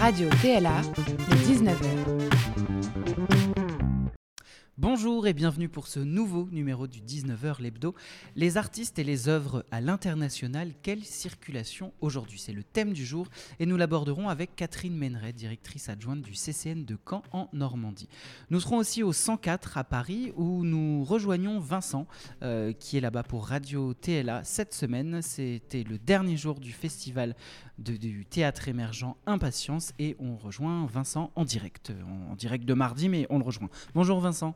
Radio TLA, le 19h. Bonjour et bienvenue pour ce nouveau numéro du 19h l'hebdo. Les artistes et les œuvres à l'international, quelle circulation aujourd'hui? C'est le thème du jour et nous l'aborderons avec Catherine Méneret, directrice adjointe du CCN de Caen en Normandie. Nous serons aussi au 104 à Paris où nous rejoignons Vincent euh, qui est là-bas pour Radio TLA cette semaine. C'était le dernier jour du festival de- du théâtre émergent Impatience et on rejoint Vincent en direct, en, direct de mardi mais on le rejoint. Bonjour Vincent.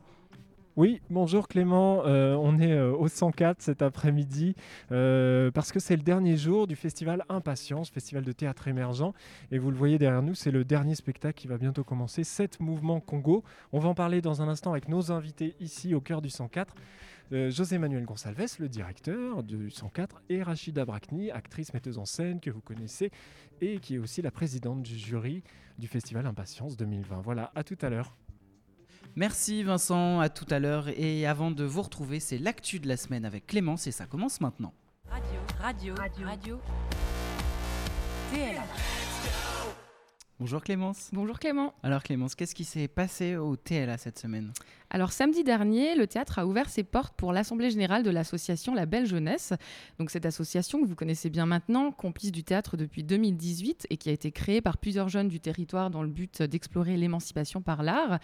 Oui, bonjour Clément, Euh, on est euh, au 104 cet après-midi euh, parce que c'est le dernier jour du festival Impatience, festival de théâtre émergent. Et vous le voyez derrière nous, c'est le dernier spectacle qui va bientôt commencer, 7 mouvements Congo. On va en parler dans un instant avec nos invités ici au cœur du 104. Euh, José Manuel Gonsalves, le directeur du 104, et Rachida Brakni, actrice, metteuse en scène que vous connaissez et qui est aussi la présidente du jury du festival Impatience 2020. Voilà, à tout à l'heure. Merci Vincent, à tout à l'heure. Et avant de vous retrouver, c'est l'actu de la semaine avec Clémence et ça commence maintenant. Radio, radio, radio, radio. TLA. Bonjour Clémence. Bonjour Clément. Alors Clémence, qu'est-ce qui s'est passé au TLA cette semaine? Alors samedi dernier, le théâtre a ouvert ses portes pour l'Assemblée générale de l'association La Belle Jeunesse. Donc cette association que vous connaissez bien maintenant, complice du théâtre depuis 2018 et qui a été créée par plusieurs jeunes du territoire dans le but d'explorer l'émancipation par l'art,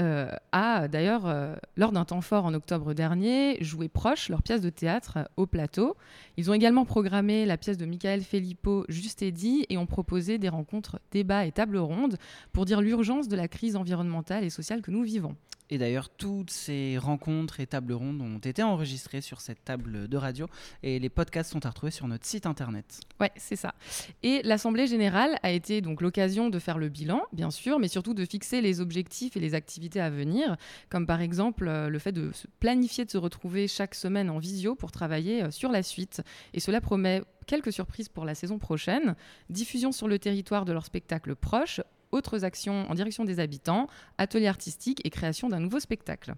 euh, a d'ailleurs, euh, lors d'un temps fort en octobre dernier, joué proche leur pièce de théâtre au plateau. Ils ont également programmé la pièce de Michael Filippo, Juste et dit, et ont proposé des rencontres, débats et tables rondes pour dire l'urgence de la crise environnementale et sociale que nous vivons. Et d'ailleurs, toutes ces rencontres et tables rondes ont été enregistrées sur cette table de radio et les podcasts sont à retrouver sur notre site internet. Ouais, c'est ça. Et l'Assemblée générale a été donc l'occasion de faire le bilan, bien sûr, mais surtout de fixer les objectifs et les activités à venir, comme par exemple euh, le fait de planifier de se retrouver chaque semaine en visio pour travailler euh, sur la suite. Et cela promet quelques surprises pour la saison prochaine. Diffusion sur le territoire de leurs spectacles proches, autres actions en direction des habitants, ateliers artistiques et création d'un nouveau spectacle.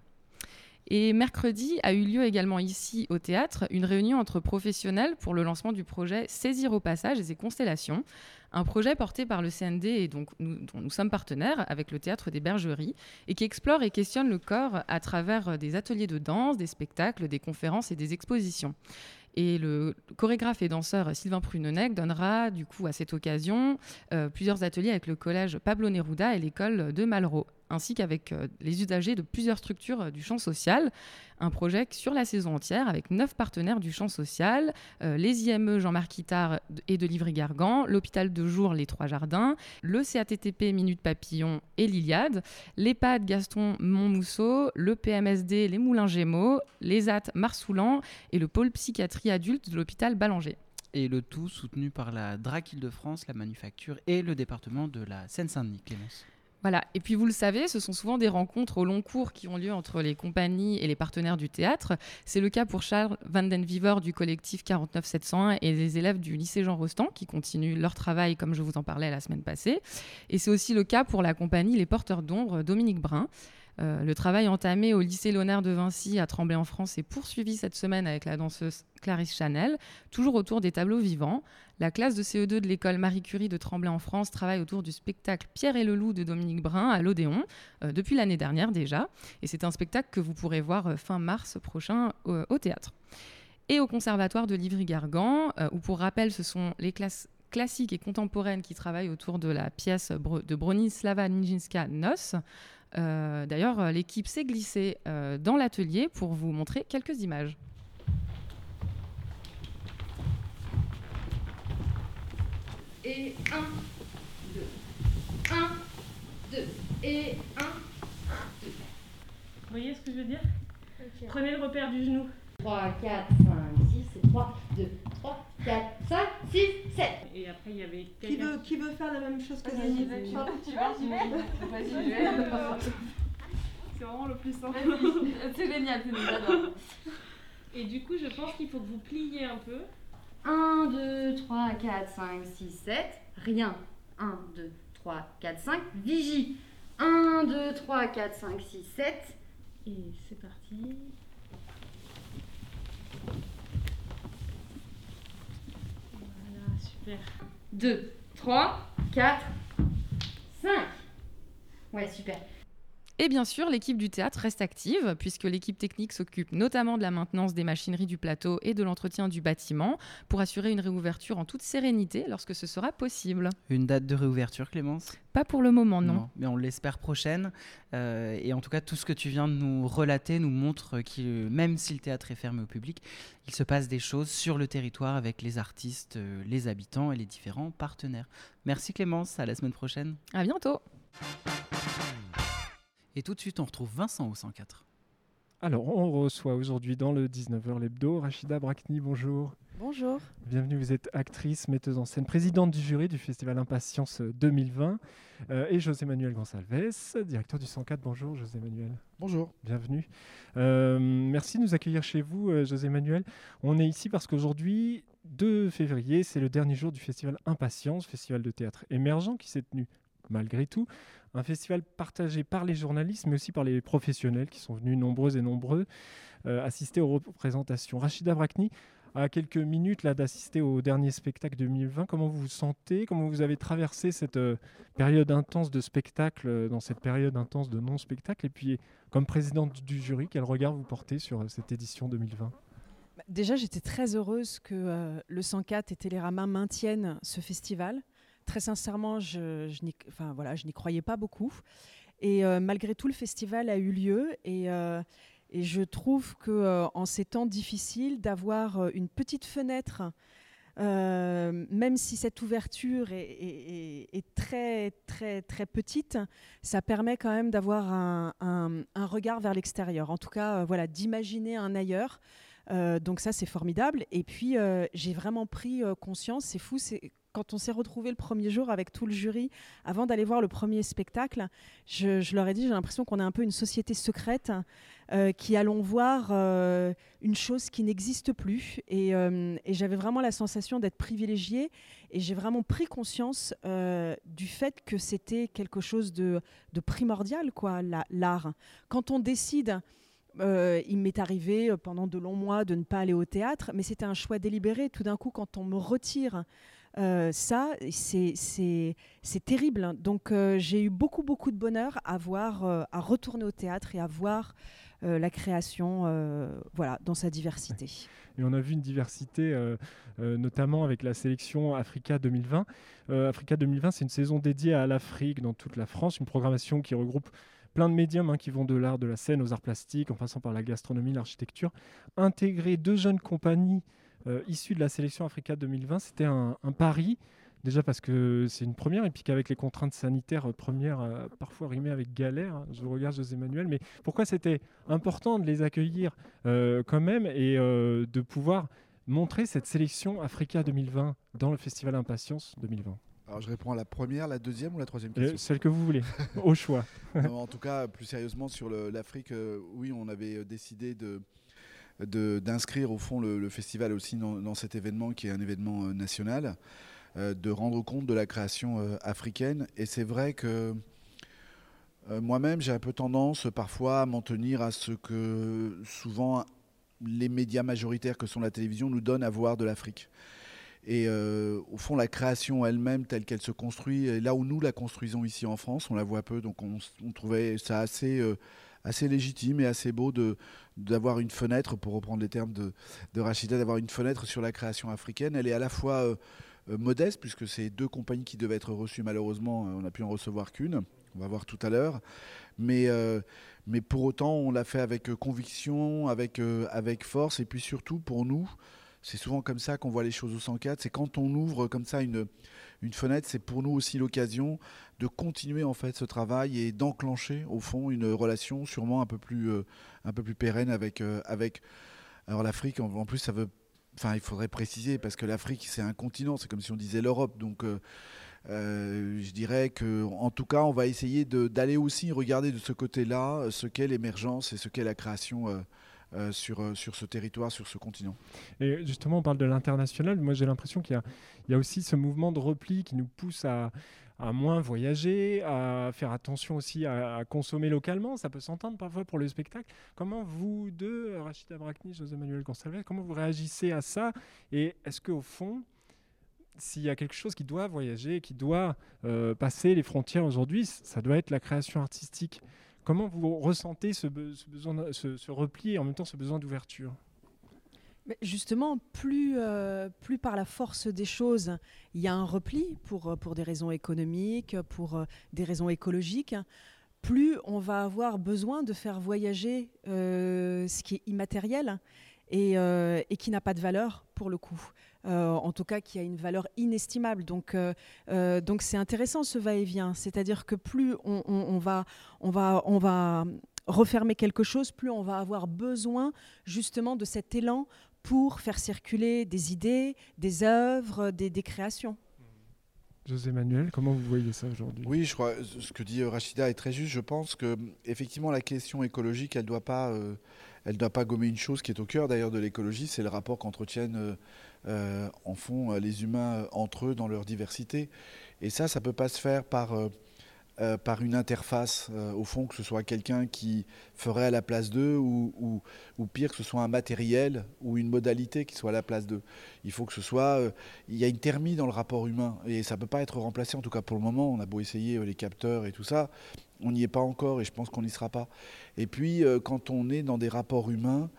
Et mercredi a eu lieu également ici au théâtre une réunion entre professionnels pour le lancement du projet Saisir au passage et ses constellations, un projet porté par le CND et donc dont nous sommes partenaires avec le théâtre des Bergeries et qui explore et questionne le corps à travers des ateliers de danse, des spectacles, des conférences et des expositions. Et le chorégraphe et danseur Sylvain Prunonec donnera du coup à cette occasion euh, plusieurs ateliers avec le collège Pablo Neruda et l'école de Malraux, ainsi qu'avec euh, les usagers de plusieurs structures euh, du champ social. Un projet sur la saison entière avec neuf partenaires du champ social, euh, les IME Jean-Marc Ittard et de Livry-Gargan, l'hôpital de jour Les Trois Jardins, le CATTP Minute Papillon et l'Iliade, l'EHPAD Gaston Montmousseau, le PMSD Les Moulins Gémeaux, les AT Marsoulan et le pôle psychiatrie adulte de l'hôpital Ballanger. Et le tout soutenu par la DRAC Île-de-France, la manufacture et le département de la Seine-Saint-Denis, Clémence. Voilà, et puis vous le savez, ce sont souvent des rencontres au long cours qui ont lieu entre les compagnies et les partenaires du théâtre. C'est le cas pour Charles Van den Viver du collectif 49701 et les élèves du lycée Jean Rostand qui continuent leur travail comme je vous en parlais la semaine passée. Et c'est aussi le cas pour la compagnie Les Porteurs d'ombre Dominique Brun. Euh, le travail entamé au lycée Léonard de Vinci à Tremblay en France est poursuivi cette semaine avec la danseuse Clarisse Chanel, toujours autour des tableaux vivants. La classe de CE2 de l'école Marie Curie de Tremblay en France travaille autour du spectacle Pierre et le loup de Dominique Brun à l'Odéon, euh, depuis l'année dernière déjà. Et c'est un spectacle que vous pourrez voir euh, fin mars prochain au théâtre. Et au Conservatoire de Livry-Gargan, où pour rappel, ce sont les classes classiques et contemporaines qui travaillent autour de la pièce de Bronislava Nijinská Nos. Euh, D'ailleurs, euh, l'équipe s'est glissée euh, dans l'atelier pour vous montrer quelques images. Et 1, 2, 1, 2, et 1, Vous voyez ce que je veux dire? Prenez le repère du genou. 3, 4, 5, 6, 3, 2, 3, 4, 5, 6, 7. Et après, il y avait Qui veut, qui veut faire la même chose que Vas-y. Tu vas, j'y vais. Vas-y, j'y vais. C'est vraiment le plus simple. C'est génial, c'est génial. Et du coup, je pense qu'il faut que vous pliez un peu. 1, 2, 3, 4, 5, 6, 7. Rien. 1, 2, 3, 4, 5. Vigie. 1, 2, 3, 4, 5, 6, 7. Et c'est parti. Voilà, super. Super. 2, 3, 4, 5. Ouais, super. Et bien sûr, l'équipe du théâtre reste active, puisque l'équipe technique s'occupe notamment de la maintenance des machineries du plateau et de l'entretien du bâtiment, pour assurer une réouverture en toute sérénité lorsque ce sera possible. Une date de réouverture, Clémence? Pas pour le moment, non. mais on l'espère prochaine. Euh, et en tout cas, tout ce que tu viens de nous relater nous montre que même si le théâtre est fermé au public, il se passe des choses sur le territoire avec les artistes, euh, les habitants et les différents partenaires. Merci Clémence, à la semaine prochaine. À bientôt. Et tout de suite, on retrouve Vincent au 104. Alors, on reçoit aujourd'hui dans le 19h l'hebdo Rachida Brakni, bonjour. Bonjour. Bienvenue, vous êtes actrice, metteuse en scène, présidente du jury du Festival Impatience 2020 euh, et José Manuel Gonsalves, directeur du 104. Bonjour José Manuel. Bonjour. Bienvenue. Euh, merci de nous accueillir chez vous, euh, José Manuel. On est ici parce qu'aujourd'hui, 2 février, c'est le dernier jour du Festival Impatience, festival de théâtre émergent qui s'est tenu malgré tout. Un festival partagé par les journalistes, mais aussi par les professionnels qui sont venus nombreux et nombreux assister aux représentations. Rachida Brakni, à quelques minutes là d'assister au dernier spectacle 2020. Comment vous vous sentez? Comment vous avez traversé cette euh, période intense de spectacle, euh, dans cette période intense de non-spectacle? Et puis, comme présidente du jury, quel regard vous portez sur euh, cette édition 2020 Bah, Déjà, j'étais très heureuse que euh, le 104 et Télérama maintiennent ce festival. Très sincèrement, je, n'y enfin, voilà, croyais pas beaucoup. Et euh, malgré tout, le festival a eu lieu. Et, euh, je trouve que euh, en ces temps difficiles, d'avoir une petite fenêtre, même si cette ouverture est, très, très, très petite, ça permet quand même d'avoir un, un- regard vers l'extérieur. En tout cas, voilà, d'imaginer un ailleurs. Donc ça, c'est formidable. Et puis, j'ai vraiment pris conscience, c'est fou, c'est quand on s'est retrouvé le premier jour avec tout le jury, avant d'aller voir le premier spectacle, je, leur ai dit, j'ai l'impression qu'on est un peu une société secrète euh, qui allons voir euh, une chose qui n'existe plus. Et, euh, et j'avais vraiment la sensation d'être privilégiée. Et j'ai vraiment pris conscience euh, du fait que c'était quelque chose de, primordial, quoi, la- l'art. Quand on décide il m'est arrivé pendant de longs mois de ne pas aller au théâtre, mais c'était un choix délibéré. Tout d'un coup, quand on me retire euh, ça, c'est- terrible. Donc euh, j'ai eu beaucoup, beaucoup de bonheur à, voir, euh, à retourner au théâtre et à voir la création voilà, dans sa diversité. Et on a vu une diversité, notamment avec la sélection Africa 2020. Euh, Africa 2020, c'est une saison dédiée à l'Afrique dans toute la France, une programmation qui regroupe plein de médiums hein, qui vont de l'art de la scène aux arts plastiques, en passant par la gastronomie, l'architecture. Intégrer deux jeunes compagnies euh, issues de la sélection Africa 2020, c'était un, un pari. Déjà parce que c'est une première, et puis qu'avec les contraintes sanitaires, euh, première euh, parfois rimée avec galère. hein. Je vous regarde José Manuel, mais pourquoi c'était important de les accueillir euh, quand même et euh, de pouvoir montrer cette sélection Africa 2020 dans le Festival Impatience 2020 Alors je réponds à la première, la deuxième ou la troisième Euh, question? Celle que vous voulez, au choix. Non, En tout cas, plus sérieusement sur l'Afrique, oui, on avait décidé de- d'inscrire au fond le, festival aussi dans, cet événement qui est un événement euh, national, euh, de rendre compte de la création euh, africaine. Et c'est vrai que moi-même, j'ai un peu tendance parfois à m'en tenir à ce que souvent les médias majoritaires que sont la télévision nous donnent à voir de l'Afrique. Et au fond, la création elle-même, telle qu'elle se construit, là où nous la construisons ici en France, on la voit peu, donc on, trouvait ça assez, assez légitime et assez beau d'avoir une fenêtre, pour reprendre les termes de, de Rachida, d'avoir une fenêtre sur la création africaine. Elle est à la fois euh, euh, modeste, puisque c'est deux compagnies qui devaient être reçues, malheureusement, euh, on n'a pu en recevoir qu'une, on va voir tout à l'heure. Mais, pour autant, on l'a fait avec conviction, avec force, et puis surtout pour nous, c'est souvent comme ça qu'on voit les choses au 104. C'est quand on ouvre comme ça une, une fenêtre, c'est pour nous aussi l'occasion de continuer en fait ce travail et d'enclencher au fond une relation sûrement un peu plus, euh, un peu plus pérenne avec, euh, avec alors l'Afrique. En, plus, ça veut, enfin, il faudrait préciser parce que l'Afrique c'est un continent, c'est comme si on disait l'Europe. Donc euh, je dirais que, en tout cas, on va essayer d'aller aussi regarder de ce côté-là ce qu'est l'émergence et ce qu'est la création euh, euh, sur, ce territoire, sur ce continent. Et justement, on parle de l'international. Moi, j'ai l'impression qu'il y, a- aussi ce mouvement de repli qui nous pousse à, moins voyager, à faire attention aussi à, consommer localement. Ça peut s'entendre parfois pour le spectacle. Comment vous deux, Rachida Brakni, José Manuel Gonçalves, comment vous réagissez à ça? Et est-ce qu'au fond, s'il y a quelque chose qui doit voyager, qui doit euh, passer les frontières aujourd'hui, ça doit être la création artistique? Comment vous ressentez ce, besoin, ce, repli et en même temps ce besoin d'ouverture? Justement, plus, euh, plus par la force des choses, il y a un repli pour, pour des raisons économiques, pour euh, des raisons écologiques, plus on va avoir besoin de faire voyager ce qui est immatériel et qui n'a pas de valeur pour le coup. Euh, en tout cas qui a une valeur inestimable. Donc, euh, euh, c'est intéressant ce va-et-vient. C'est-à-dire que plus on, va, on va, on va refermer quelque chose, plus on va avoir besoin justement de cet élan pour faire circuler des idées, des œuvres, des, créations. José Manuel, comment vous voyez ça aujourd'hui? Oui, je crois ce que dit Rachida est très juste. Je pense que effectivement la question écologique, elle doit pas, elle doit pas gommer une chose qui est au cœur d'ailleurs de l'écologie, c'est le rapport qu'entretiennent euh, en euh, les humains euh, entre eux dans leur diversité. Et ça, ça peut pas se faire par, par une interface, au fond, que ce soit quelqu'un qui ferait à la place d'eux, ou, ou, pire, que ce soit un matériel ou une modalité qui soit à la place d'eux. Il faut que ce soit... il y a une thermie dans le rapport humain, et ça ne peut pas être remplacé, en tout cas pour le moment. On a beau essayer les capteurs et tout ça, on n'y est pas encore, et je pense qu'on n'y sera pas. Et puis, quand on est dans des rapports humains,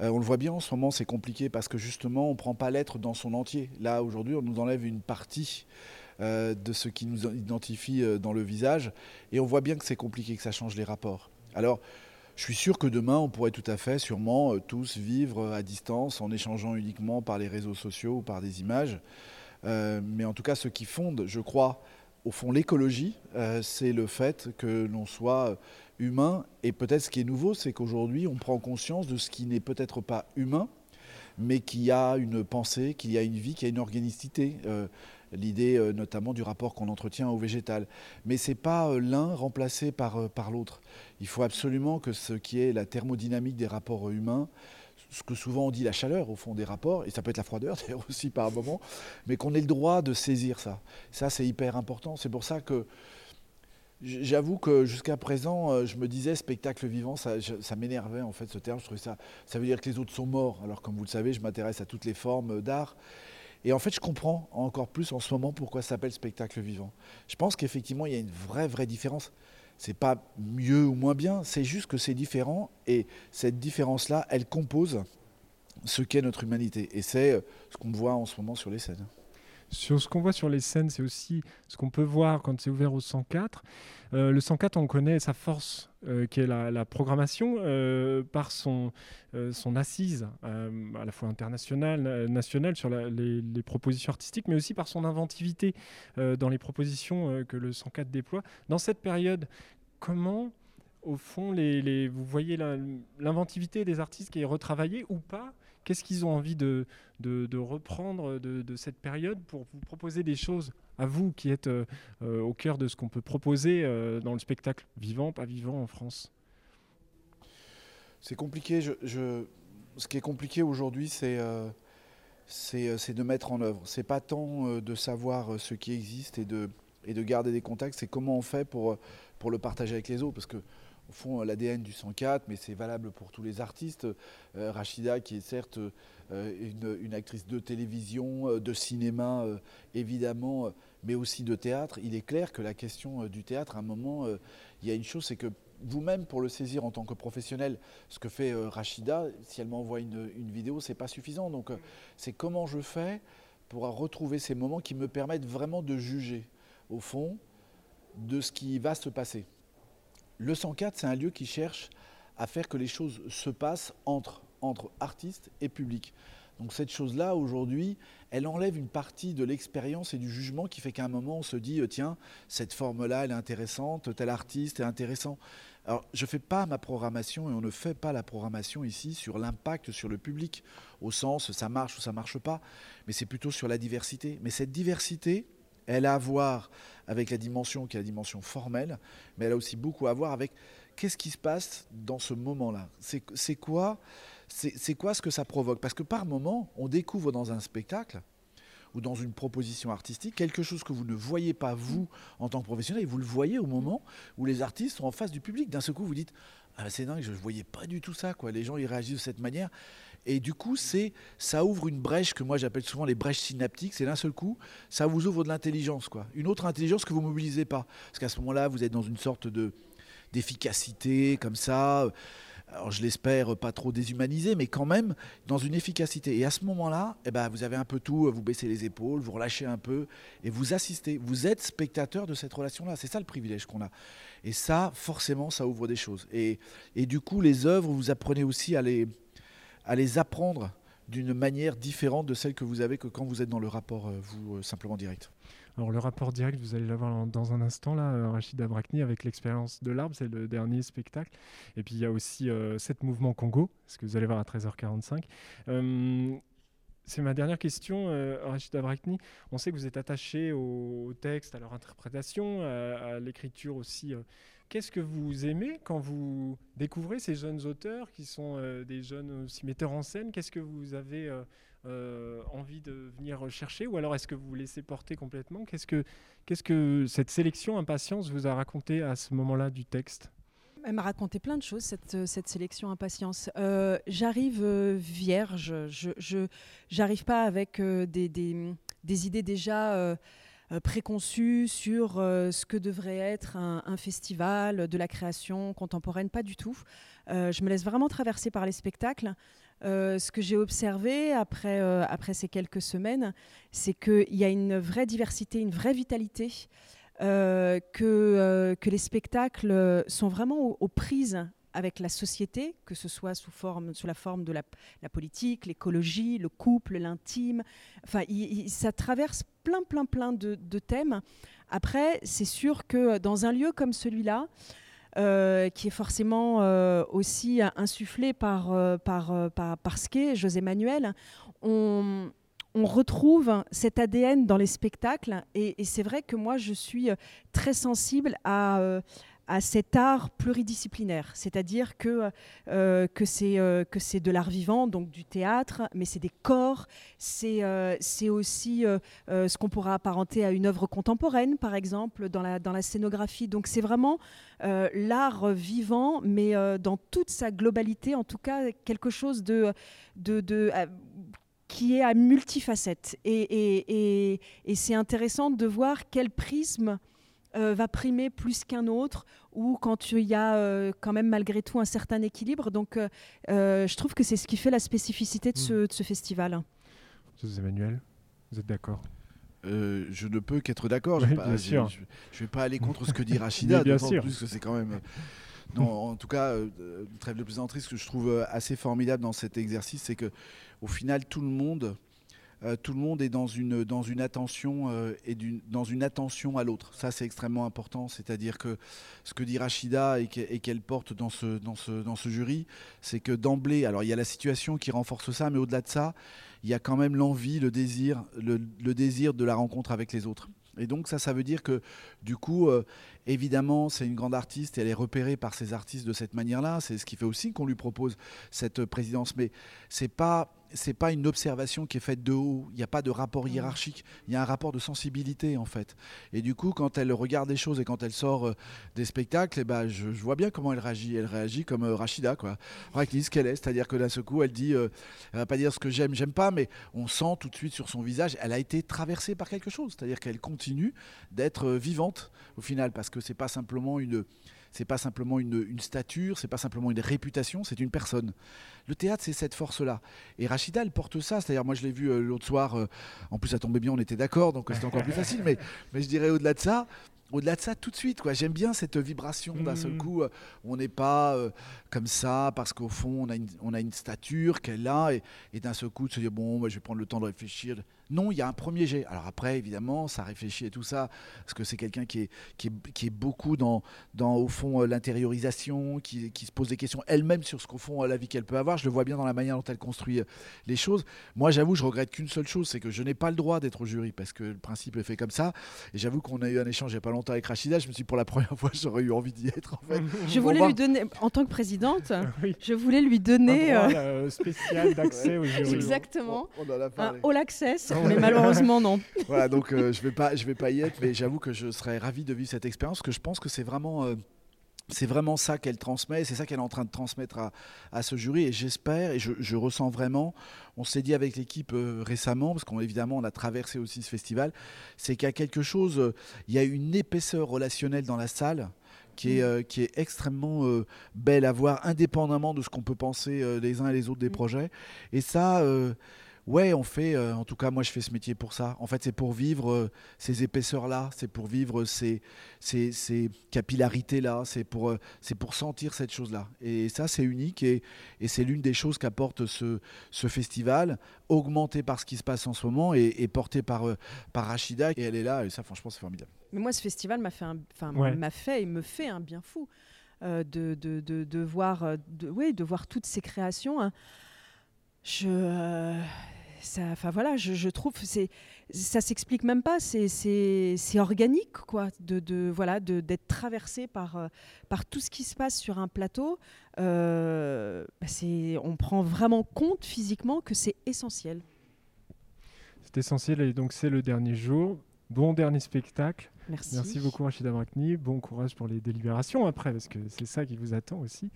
euh, on le voit bien en ce moment, c'est compliqué parce que justement, on ne prend pas l'être dans son entier. Là, aujourd'hui, on nous enlève une partie euh, de ce qui nous identifie euh, dans le visage et on voit bien que c'est compliqué, que ça change les rapports. Alors, je suis sûr que demain, on pourrait tout à fait, sûrement, tous vivre à distance en échangeant uniquement par les réseaux sociaux ou par des images. mais en tout cas, ce qui fonde, je crois, au fond, l'écologie, c'est le fait que l'on soit humain. Et peut-être ce qui est nouveau, c'est qu'aujourd'hui, on prend conscience de ce qui n'est peut-être pas humain, mais qui a une pensée, qui a une vie, qui a une organicité. Euh, l'idée euh, notamment du rapport qu'on entretient au végétal. Mais ce n'est pas euh, l'un remplacé par, par l'autre. Il faut absolument que ce qui est la thermodynamique des rapports humains, ce que souvent on dit la chaleur au fond des rapports, et ça peut être la froideur d'ailleurs aussi par moment, mais qu'on ait le droit de saisir ça. Ça c'est hyper important. C'est pour ça que J'avoue que jusqu'à présent, euh, je me disais spectacle vivant, ça, m'énervait en fait ce terme. Je trouvais ça, ça veut dire que les autres sont morts. Alors comme vous le savez, je m'intéresse à toutes les formes d'art. Et en fait, je comprends encore plus en ce moment pourquoi ça s'appelle spectacle vivant. Je pense qu'effectivement, il y a une vraie, vraie différence. C'est pas mieux ou moins bien, c'est juste que c'est différent. Et cette différence-là, elle compose ce qu'est notre humanité. Et c'est euh, ce qu'on voit en ce moment sur les scènes. Sur ce qu'on voit sur les scènes, c'est aussi ce qu'on peut voir quand c'est ouvert au 104. Euh, le 104, on connaît sa force, euh, qui est la, programmation, euh, par son, assise, à la fois internationale, nationale, sur les, propositions artistiques, mais aussi par son inventivité dans les propositions que le 104 déploie. Dans cette période, comment, au fond, vous voyez l'inventivité des artistes qui est retravaillée ou pas Qu'est-ce qu'ils ont envie de, de, reprendre de, cette période pour vous proposer des choses à vous qui êtes euh, euh, au cœur de ce qu'on peut proposer euh, dans le spectacle vivant, pas vivant en France? C'est compliqué. Ce qui est compliqué aujourd'hui, c'est c'est de mettre en œuvre. C'est pas tant de savoir ce qui existe et de, et de garder des contacts, c'est comment on fait pour, pour le partager avec les autres. Parce que au fond l'ADN du 104, mais c'est valable pour tous les artistes. Euh, Rachida, qui est certes euh, une, actrice de télévision, euh, de cinéma, évidemment, mais aussi de théâtre, il est clair que la question du théâtre, à un moment, il y a une chose, c'est que vous-même, pour le saisir en tant que professionnel, ce que fait Rachida, si elle m'envoie une, une, vidéo, c'est pas suffisant. Donc, c'est comment je fais pour retrouver ces moments qui me permettent vraiment de juger, au fond, de ce qui va se passer. Le 104, c'est un lieu qui cherche à faire que les choses se passent entre, artistes et public. Donc cette chose-là, aujourd'hui, elle enlève une partie de l'expérience et du jugement qui fait qu'à un moment, on se dit, euh, tiens, cette forme-là, elle est intéressante, tel artiste est intéressant. Alors, je ne fais pas ma programmation et on ne fait pas la programmation ici sur l'impact sur le public, au sens ça marche ou ça marche pas, mais c'est plutôt sur la diversité. Mais cette diversité, elle a à voir avec la dimension qui est la dimension formelle, mais elle a aussi beaucoup à voir avec qu'est-ce qui se passe dans ce moment-là. C'est quoi, quoi ce que ça provoque? Parce que par moment, on découvre dans un spectacle ou dans une proposition artistique quelque chose que vous ne voyez pas vous en tant que professionnel, et vous le voyez au moment où les artistes sont en face du public. D'un seul coup, vous dites Ah, c'est dingue, je ne voyais pas du tout ça. Les gens ils réagissent de cette manière. Et du coup, c'est, ça ouvre une brèche que moi j'appelle souvent les brèches synaptiques. C'est d'un seul coup, ça vous ouvre de l'intelligence, quoi. Une autre intelligence que vous mobilisez pas, parce qu'à ce moment-là, vous êtes dans une sorte de d'efficacité comme ça. Alors je l'espère pas trop déshumanisé, mais quand même dans une efficacité. Et à ce moment-là, eh ben, vous avez un peu tout, vous baissez les épaules, vous relâchez un peu et vous assistez. Vous êtes spectateur de cette relation-là. C'est ça le privilège qu'on a. Et ça, forcément, ça ouvre des choses. Et, et du coup, les œuvres, vous apprenez aussi à les, à les apprendre d'une manière différente de celle que vous avez que quand vous êtes dans le rapport, euh, vous, euh, simplement direct. Alors le rapport direct, vous allez l'avoir dans un instant là, euh, Rachid Abrakni avec l'expérience de l'arbre, c'est le dernier spectacle. Et puis il y a aussi euh, sept mouvements Congo, ce que vous allez voir à 13h45. Euh, c'est ma dernière question, euh, Rachid Abrakni. On sait que vous êtes attaché au, texte, à leur interprétation, à l'écriture aussi. Qu'est-ce que vous aimez quand vous découvrez ces jeunes auteurs qui sont euh, des jeunes aussi metteurs en scène? Qu'est-ce que vous avez euh, euh, envie de venir chercher ou alors est-ce que vous vous laissez porter complètement? Qu'est-ce que, cette sélection Impatience vous a raconté à ce moment-là du texte? Elle m'a raconté plein de choses, cette, sélection impatience. J'arrive vierge, je j'arrive pas avec des idées déjà euh, préconçues sur euh, ce que devrait être un, festival de la création contemporaine, pas du tout. Euh, je me laisse vraiment traverser par les spectacles. Ce que j'ai observé après, après ces quelques semaines, c'est qu'il y a une vraie diversité, une vraie vitalité que, que les spectacles sont vraiment aux prises avec la société, que ce soit sous, la forme de la, politique, l'écologie, le couple, l'intime. Enfin, ça traverse plein, plein, plein de, thèmes. Après, c'est sûr que dans un lieu comme celui-là, euh, qui est forcément euh, aussi insufflé par, euh, par, par, par José Manuel, on, on retrouve cet ADN dans les spectacles. Et, c'est vrai que moi, je suis très sensible à, à cet art pluridisciplinaire. C'est-à-dire que, euh, euh, que c'est de l'art vivant, donc du théâtre, mais c'est des corps, c'est euh, aussi ce qu'on pourra apparenter à une œuvre contemporaine, par exemple, dans la, dans la scénographie. Donc c'est vraiment l'art vivant, mais dans toute sa globalité, en tout cas quelque chose de, de, de, qui est à multifacettes. Et, et, et, et c'est intéressant de voir quel prisme euh, va primer plus qu'un autre, ou quand il y a euh, quand même malgré tout un certain équilibre. Donc euh, euh, je trouve que c'est ce qui fait la spécificité de ce, de ce festival. José Emmanuel, vous êtes d'accord? Euh, je ne peux qu'être d'accord. Je Oui, vais pas- bien je- sûr. Je, je vais pas aller contre ce que dit Rachida, d'autant sûr. plus que c'est quand même. Non, en tout cas, euh, trêve de plaisanterie, ce que je trouve assez formidable dans cet exercice, c'est que au final, tout le monde, euh, tout le monde est dans une dans une attention euh, et dans une attention à l'autre. Ça, c'est extrêmement important. C'est-à-dire que ce que dit Rachida et que- et qu'elle porte dans ce dans ce dans ce jury, c'est que d'emblée, alors il y a la situation qui renforce ça, mais au-delà de ça, il y a quand même l'envie, le désir, le, le désir de la rencontre avec les autres. Et donc ça, ça veut dire que du coup, euh, évidemment, c'est une grande artiste et elle est repérée par ces artistes de cette manière-là. C'est ce qui fait aussi qu'on lui propose cette présidence. Mais c'est pas c'est pas une observation qui est faite de haut. Il n'y a pas de rapport hiérarchique. Il y a un rapport de sensibilité en fait. Et du coup, quand elle regarde les choses et quand elle sort euh, des spectacles, eh ben, je, je vois bien comment elle réagit. Elle réagit comme euh, Rachida, quoi. Rachida, ce qu'elle est, c'est-à-dire que d'un seul coup, elle dit, euh, elle va pas dire ce que j'aime, j'aime pas, mais on sent tout de suite sur son visage, elle a été traversée par quelque chose. C'est-à-dire qu'elle continue d'être euh, vivante au final, parce que c'est pas simplement une c'est pas simplement une, une stature, c'est pas simplement une réputation, c'est une personne. Le théâtre, c'est cette force-là. Et Rachida, elle porte ça. C'est-à-dire, moi, je l'ai vu euh, l'autre soir. euh, en plus, ça tombait bien, on était d'accord, donc c'était encore plus facile. Mais, mais je dirais au-delà de ça. Au-delà de ça, tout de suite, quoi. J'aime bien cette vibration d'un seul Mhm. coup. euh, on n'est pas comme ça parce qu'au fond, on a une, on a une stature qu'elle a et, et d'un seul coup de se dire bon, bah, je vais prendre le temps de réfléchir. Non, il y a un premier jet. Alors après, évidemment, ça réfléchit et tout ça parce que c'est quelqu'un qui est, qui, est, qui est beaucoup dans, dans au fond, euh, l'intériorisation, qui, qui se pose des questions elle-même sur ce qu'au fond, euh, la vie qu'elle peut avoir. Je le vois bien dans la manière dont elle construit euh, les choses. Moi, j'avoue, je regrette qu'une seule chose, c'est que je n'ai pas le droit d'être au jury parce que le principe est fait comme ça. Et j'avoue qu'on a eu un échange il n'y a pas longtemps avec Rachida. Je me suis dit, pour la première fois, j'aurais eu envie d'y être en fait. Je voulais lui donner, en tant que présidente, Oui. je voulais lui Un donner droit, euh, euh, spécial d'accès au jury. exactement On, on en a un all access, Ouais. mais malheureusement non. voilà, donc euh, je vais pas, je vais pas y être, mais j'avoue que je serais ravi de vivre cette expérience, que je pense que c'est vraiment, euh, c'est vraiment ça qu'elle transmet, c'est ça qu'elle est en train de transmettre à, à ce jury. Et j'espère, et je, je, ressens vraiment, on s'est dit avec l'équipe euh, récemment, parce qu'évidemment on, on a traversé aussi ce festival, c'est qu'il y a quelque chose, euh, il y a une épaisseur relationnelle dans la salle qui est, euh, qui est extrêmement belle à voir, indépendamment de ce qu'on peut penser les uns et les autres des projets. Et ça, ouais, on fait, euh, en tout cas, moi je fais ce métier pour ça. En fait, c'est pour vivre euh, ces épaisseurs-là, c'est pour vivre ces, ces, ces capillarités-là, c'est pour, euh, c'est pour sentir cette chose-là. Et ça, c'est unique et, et c'est l'une des choses qu'apporte ce, ce festival, augmenté par ce qui se passe en ce moment et, et porté par, euh, par Rachida. Et elle est là, et ça, franchement, c'est formidable. Mais moi, ce festival m'a fait, un- enfin, Ouais. m'a fait et me fait un bien fou euh, de, de, de, de voir, euh, de, oui, de voir toutes ces créations. hein. Je, euh, ça, enfin voilà, je, je trouve c'est, ça s'explique même pas. C'est, c'est, c'est organique, quoi, de, de voilà, de, d'être traversé par, euh, par tout ce qui se passe sur un plateau. Euh, bah, c'est, on prend vraiment compte physiquement que c'est essentiel. C'est essentiel et donc c'est le dernier jour. Bon dernier spectacle. Merci. Merci beaucoup Rachida Brakni. Bon courage pour les délibérations après, parce que c'est ça qui vous attend aussi.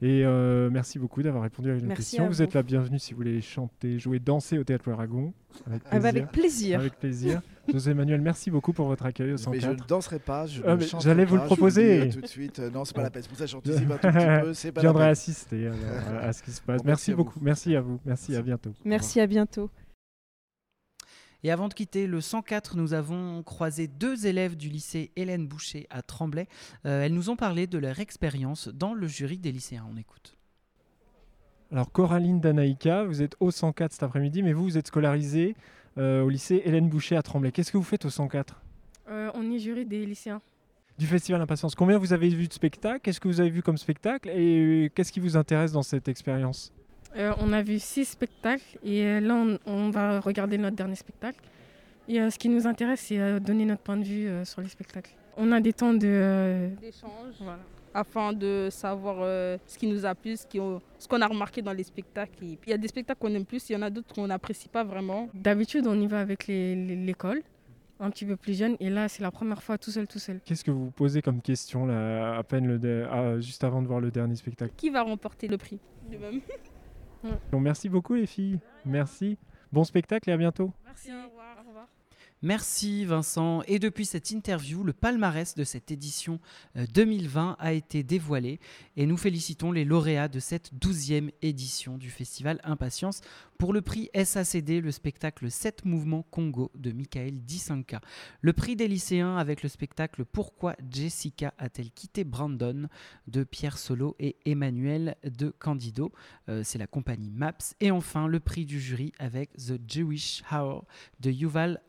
Et euh, merci beaucoup d'avoir répondu à une question. à Vous, vous. êtes la bienvenue si vous voulez chanter, jouer, danser au Théâtre Aragon. Avec Ah bah, plaisir. avec plaisir. Avec plaisir. José Emmanuel, merci beaucoup pour votre accueil au Mais je 104. ne danserai pas, je Ah, j'allais vous le je proposer. dis, euh, tout de suite. Euh, Non, c'est pas la peine. C'est pour ça que j'anticipe Je un tout petit peu. C'est pas la viendrai peine. assister alors, à, à ce qui se passe. Bon, merci vous. beaucoup. Merci à vous. Merci, à bientôt. Merci, à bientôt. Et avant de quitter le 104, nous avons croisé deux élèves du lycée Hélène Boucher à Tremblay. Euh, elles nous ont parlé de leur expérience dans le jury des lycéens. On écoute. Alors Coraline Danaïka, vous êtes au 104 cet après-midi, mais vous, vous êtes scolarisée euh, au lycée Hélène Boucher à Tremblay. Qu'est-ce que vous faites au 104 Euh, on est jury des lycéens. Du Festival Impatience. Combien vous avez vu de spectacles? Qu'est-ce que vous avez vu comme spectacle? Et qu'est-ce qui vous intéresse dans cette expérience? Euh, on a vu six spectacles et euh, là on, on va regarder notre dernier spectacle. Et euh, ce qui nous intéresse, c'est euh, donner notre point de vue euh, sur les spectacles. On a des temps de. euh, d'échange voilà. afin de savoir euh, ce qui nous a plu, ce qui- ce qu'on a remarqué dans les spectacles. Il y a des spectacles qu'on aime plus, il y en a d'autres qu'on n'apprécie pas vraiment. D'habitude, on y va avec les- les- l'école, un petit peu plus jeune, et là c'est la première fois tout seul, tout seul. Qu'est-ce que vous vous posez comme question là, à peine le de- ah, juste avant de voir le dernier spectacle? Qui va remporter le prix? De même Bon, Merci beaucoup les filles. Merci. Bon spectacle et à bientôt. Merci, au revoir. Au revoir. Merci Vincent. Et depuis cette interview, le palmarès de cette édition euh, 2020 a été dévoilé et nous félicitons les lauréats de cette 12e édition du festival Impatience pour le prix SACD, le spectacle 7 mouvements Congo de Michael Dissanka. Le prix des lycéens avec le spectacle Pourquoi Jessica a-t-elle quitté Brandon de Pierre Solo et Emmanuel de Candido. Euh, C'est la compagnie MAPS. Et enfin, le prix du jury avec The Jewish Hour de Yuval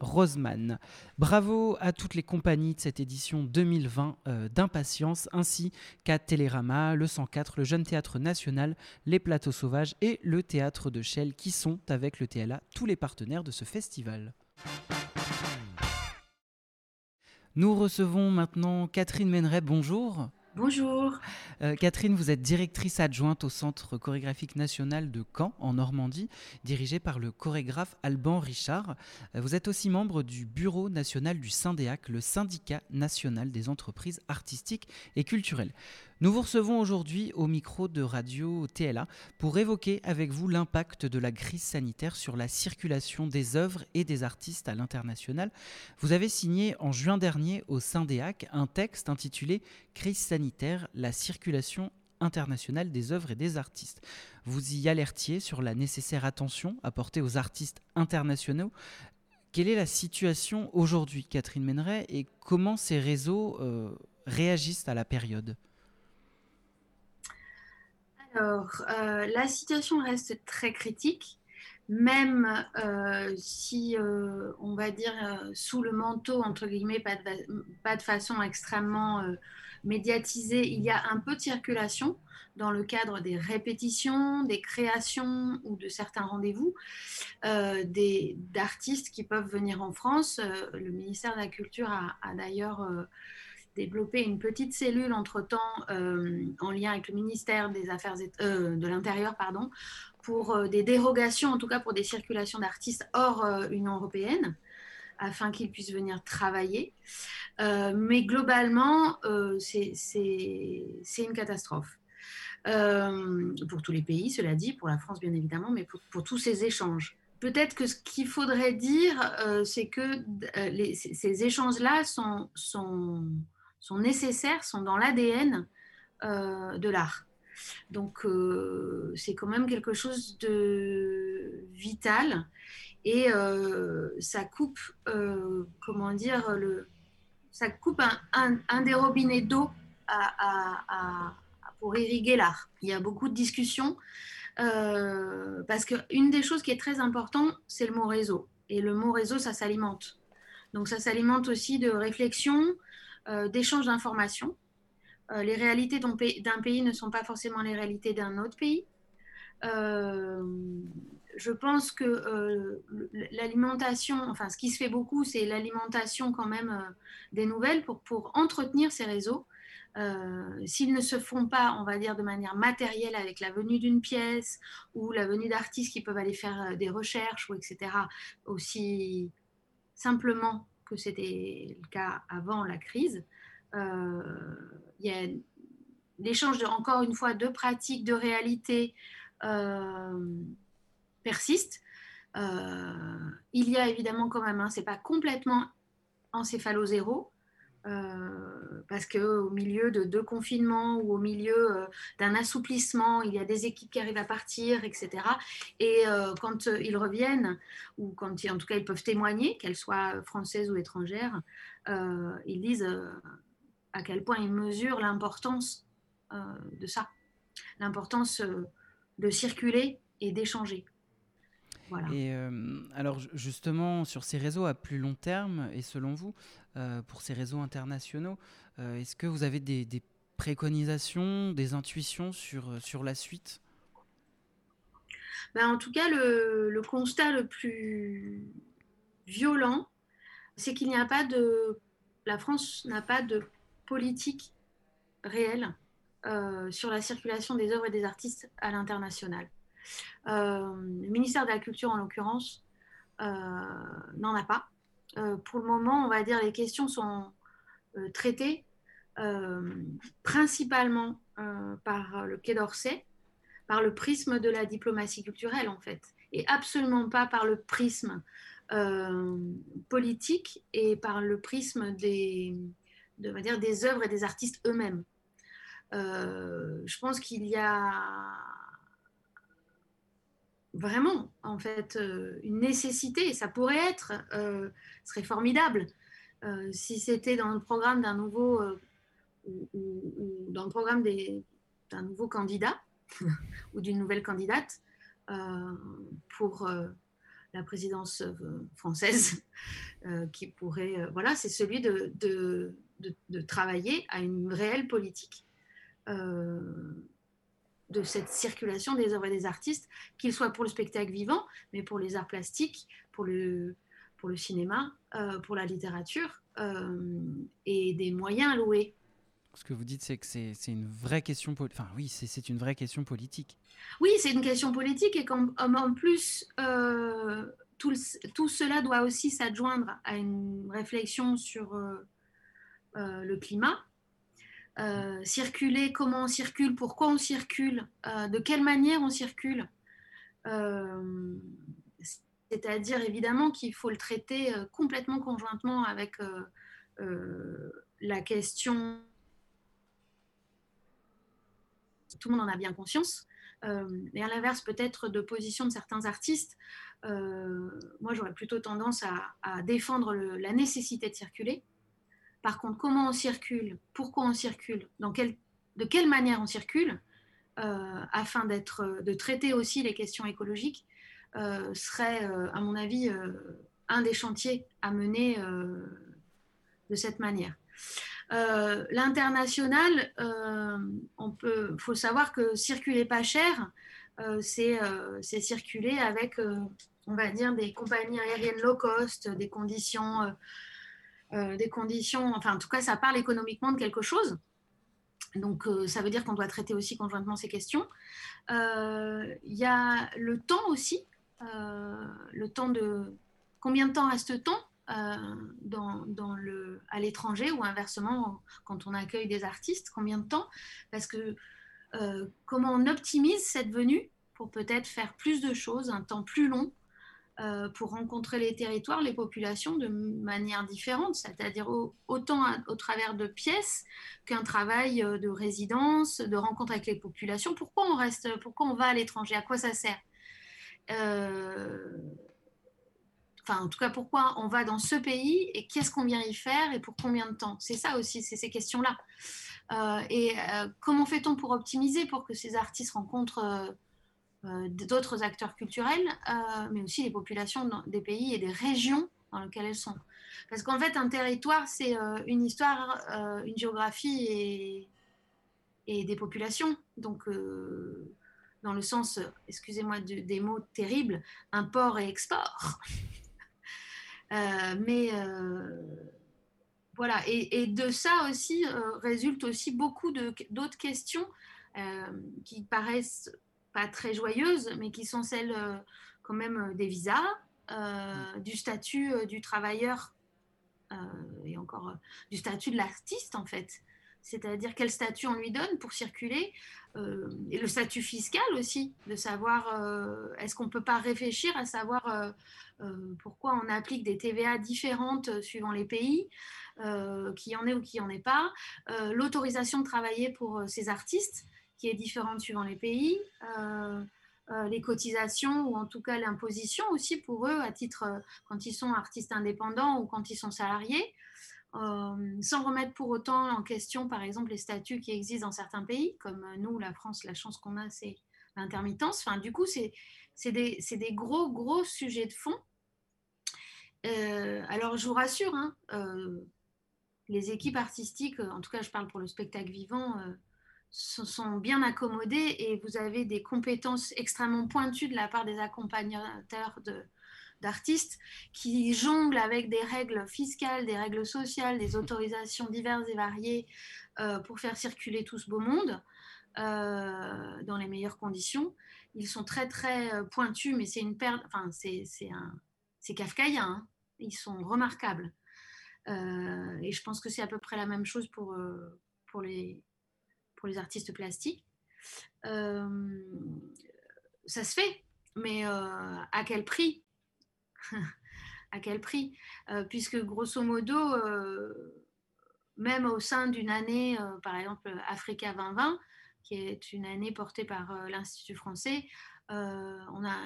Bravo à toutes les compagnies de cette édition 2020 euh, d'Impatience, ainsi qu'à Télérama, le 104, le Jeune Théâtre National, les Plateaux Sauvages et le Théâtre de Chelles, qui sont avec le TLA tous les partenaires de ce festival. Nous recevons maintenant Catherine Méneret. Bonjour. Bonjour. Euh, Catherine, vous êtes directrice adjointe au Centre chorégraphique national de Caen, en Normandie, dirigé par le chorégraphe Alban Richard. Euh, vous êtes aussi membre du Bureau national du Syndéac, le syndicat national des entreprises artistiques et culturelles. Nous vous recevons aujourd'hui au micro de Radio TLA pour évoquer avec vous l'impact de la crise sanitaire sur la circulation des œuvres et des artistes à l'international. Vous avez signé en juin dernier au Syndéac un texte intitulé Crise sanitaire, la circulation internationale des œuvres et des artistes. Vous y alertiez sur la nécessaire attention apportée aux artistes internationaux. Quelle est la situation aujourd'hui, Catherine Méneret, et comment ces réseaux euh, réagissent à la période? Alors, euh, la situation reste très critique, même euh, si, euh, on va dire, sous le manteau, entre guillemets, pas de, façon extrêmement médiatisée, il y a un peu de circulation dans le cadre des répétitions, des créations ou de certains rendez-vous d'artistes qui peuvent venir en France. Le ministère de la Culture a d'ailleurs... développé une petite cellule entre-temps euh, en lien avec le ministère des Affaires euh, de l'Intérieur pardon, pour euh, des dérogations, en tout cas pour des circulations d'artistes hors Union européenne. afin qu'ils puissent venir travailler. mais globalement, c'est une catastrophe. pour tous les pays, cela dit, pour la France bien évidemment, mais pour, tous ces échanges. Peut-être que ce qu'il faudrait dire, c'est que ces échanges-là sont, sont, nécessaires, sont dans l'ADN de l'art. Donc euh, c'est quand même quelque chose de vital et euh, ça coupe, euh, comment dire, le, ça coupe un, des robinets d'eau pour irriguer l'art. Il y a beaucoup de discussions parce qu'une des choses qui est très importante, c'est le mot réseau. Et le mot réseau, ça s'alimente. Donc ça s'alimente aussi de réflexion, d'échange d'informations. Euh, les réalités d'un pays, ne sont pas forcément les réalités d'un autre pays. Euh, je pense que euh, l'alimentation, enfin ce qui se fait beaucoup, c'est l'alimentation quand même des nouvelles pour, pour, entretenir ces réseaux. S'ils ne se font pas, on va dire, de manière matérielle avec la venue d'une pièce ou la venue d'artistes qui peuvent aller faire des recherches ou etc., aussi simplement que c'était le cas avant la crise, euh, il y a l'échange, encore une fois, de pratiques, de réalités euh, persiste. Euh, il y a évidemment quand même, hein, c'est pas complètement encéphalo zéro, euh, parce qu'au milieu de deux confinements ou au milieu d'un assouplissement, il y a des équipes qui arrivent à partir, etc. Et quand ils reviennent, ou quand en tout cas ils peuvent témoigner, qu'elles soient françaises ou étrangères, ils disent à quel point il mesure l'importance euh, de ça, l'importance euh, de circuler et d'échanger. Voilà. Et euh, alors justement, sur ces réseaux à plus long terme, et selon vous, pour ces réseaux internationaux, est-ce que vous avez des, préconisations, des intuitions sur, sur la suite? Ben, En tout cas, le, constat le plus violent, c'est qu'il n'y a pas de... La France n'a pas de politique réelle euh, sur la circulation des œuvres et des artistes à l'international. Euh, le ministère de la Culture, en l'occurrence, euh, n'en a pas. Pour le moment, on va dire les questions sont traitées principalement par le Quai d'Orsay, par le prisme de la diplomatie culturelle, en fait, et absolument pas par le prisme politique et par le prisme des, de, va dire, des œuvres et des artistes eux-mêmes. Euh, je pense qu'il y a vraiment en fait euh, une nécessité, ça pourrait être, euh, serait formidable. Si c'était dans le programme d'un nouveau ou, dans le programme d'un nouveau candidat ou d'une nouvelle candidate pour la présidence française qui pourrait, voilà, c'est celui de, travailler à une réelle politique. Euh, de cette circulation des œuvres et des artistes, qu'ils soient pour le spectacle vivant, mais pour les arts plastiques, pour le, pour le cinéma, euh, pour la littérature, euh, et des moyens alloués. Ce que vous dites, c'est que c'est une vraie question, enfin oui, c'est une vraie question politique. Oui, c'est une question politique et qu'en en plus, tout, tout, cela doit aussi s'adjoindre à une réflexion sur euh, le climat, euh, circuler, comment on circule, pourquoi on circule, euh, de quelle manière on circule. C'est-à-dire évidemment qu'il faut le traiter complètement conjointement avec la question. Tout le monde en a bien conscience. et à l'inverse peut-être de position de certains artistes, moi j'aurais plutôt tendance à, défendre la nécessité de circuler, par contre, comment on circule, pourquoi on circule, de quelle manière on circule, euh, afin d'être, de traiter aussi les questions écologiques, euh, serait, euh, à mon avis, un des chantiers à mener de cette manière. l'international, on peut, faut savoir que circuler pas cher, c'est circuler avec, on va dire, des compagnies aériennes low cost, des conditions euh, des conditions, enfin en tout cas ça parle économiquement de quelque chose. Donc euh, ça veut dire qu'on doit traiter aussi conjointement ces questions. Euh, il y a le temps aussi, le temps de combien de temps reste-t-on à l'étranger ou inversement quand on accueille des artistes Combien de temps? Parce que comment on optimise cette venue pour peut-être faire plus de choses, un temps plus long euh, pour rencontrer les territoires, les populations de manière différente, c'est-à-dire autant au travers de pièces qu'un travail euh, de résidence, de rencontre avec les populations. Pourquoi on reste, pourquoi on va à l'étranger? À quoi ça sert? Euh, Enfin, en tout cas, pourquoi on va dans ce pays et qu'est-ce qu'on vient y faire et pour combien de temps? C'est ça aussi, c'est ces questions-là. et comment fait-on pour optimiser pour que ces artistes rencontrent euh, d'autres acteurs culturels, euh, mais aussi les populations des pays et des régions dans lesquelles elles sont. Parce qu'en fait, un territoire, c'est euh, une histoire, une géographie et, et, des populations. Donc, dans le sens, excusez-moi des mots terribles, import et export. mais voilà, et, et, de ça aussi résultent aussi beaucoup d'autres questions qui paraissent pas très joyeuses, mais qui sont celles euh, quand même euh, des visas, euh, du statut du travailleur et encore du statut de l'artiste en fait. C'est-à-dire quel statut on lui donne pour circuler et le statut fiscal aussi, de savoir est-ce qu'on ne peut pas réfléchir à savoir pourquoi on applique des TVA différentes suivant les pays, qui en est ou qui en est pas, l'autorisation de travailler pour ces artistes, qui est différente suivant les pays, euh, euh, les cotisations ou en tout cas l'imposition aussi pour eux à titre euh, quand ils sont artistes indépendants ou quand ils sont salariés, sans remettre pour autant en question par exemple les statuts qui existent dans certains pays, comme nous, la France, la chance qu'on a, c'est l'intermittence. Enfin, du coup, c'est des, des, gros, gros sujets de fond. alors, je vous rassure, hein, les équipes artistiques, en tout cas, je parle pour le spectacle vivant, sont bien accommodés et vous avez des compétences extrêmement pointues de la part des accompagnateurs d'artistes qui jonglent avec des règles fiscales, des règles sociales, des autorisations diverses et variées euh, pour faire circuler tout ce beau monde euh, dans les meilleures conditions. Ils sont très très euh, pointus, mais c'est une perte, enfin c'est c'est kafkaïen. Hein. Ils sont remarquables. et je pense que c'est à peu près la même chose pour, pour les, pour les artistes plastiques. Euh, ça se fait, mais euh, à quel prix? À quel prix? Euh, Puisque grosso modo, même au sein d'une année, par exemple Africa 2020, qui est une année portée par l'Institut français, on a,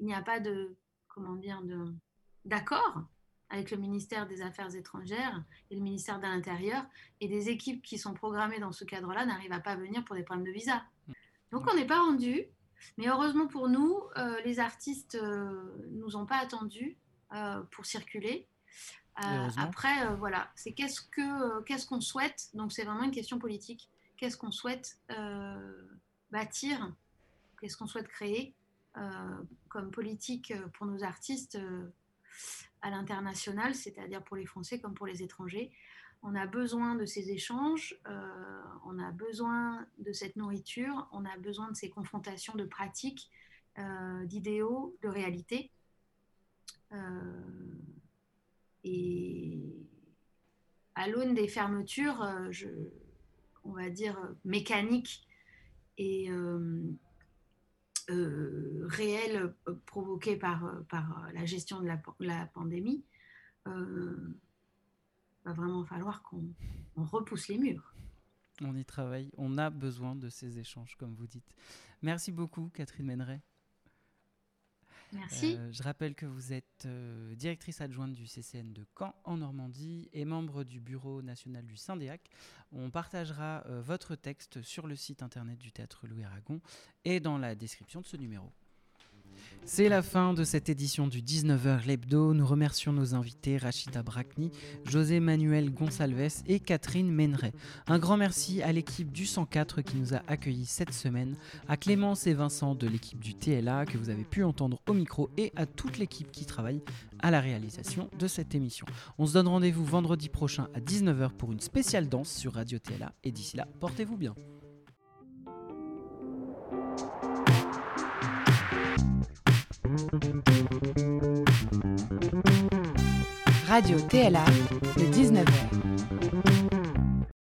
il n'y a pas de, comment dire, de, d'accord avec le ministère des Affaires étrangères et le ministère de l'Intérieur, et des équipes qui sont programmées dans ce cadre-là n'arrivent à pas venir pour des problèmes de visa. Donc on n'est pas rendu, mais heureusement pour nous, euh, les artistes ne euh, nous ont pas attendus euh, pour circuler. après, voilà, c'est qu'est-ce que qu'est-ce qu'on souhaite? Donc c'est vraiment une question politique. Qu'est-ce qu'on souhaite bâtir? Qu'est-ce qu'on souhaite créer comme politique pour nos artistes à l'international, c'est-à-dire pour les Français comme pour les étrangers. On a besoin de ces échanges, euh, on a besoin de cette nourriture, on a besoin de ces confrontations de pratiques, euh, d'idéaux, de réalités. Euh, et à l'aune des fermetures, je, on va dire mécaniques et euh, réel euh, provoqué par, euh, par la gestion de la, pandémie, va vraiment falloir qu'on repousse les murs. On y travaille, on a besoin de ces échanges, comme vous dites. Merci beaucoup, Catherine Méneret. Euh, je rappelle que vous êtes euh, directrice adjointe du CCN de Caen en Normandie et membre du bureau national du Syndéac. On partagera euh, votre texte sur le site internet du Théâtre Louis Aragon et dans la description de ce numéro. C'est la fin de cette édition du 19h Lebdo. Nous remercions nos invités Rachida Brakni, José Manuel Gonsalves et Catherine Méneret. Un grand merci à l'équipe du 104 qui nous a accueillis cette semaine, à Clémence et Vincent de l'équipe du TLA que vous avez pu entendre au micro et à toute l'équipe qui travaille à la réalisation de cette émission. On se donne rendez-vous vendredi prochain à 19h pour une spéciale danse sur Radio TLA et d'ici là, portez-vous bien. Radio TLA, le 19h.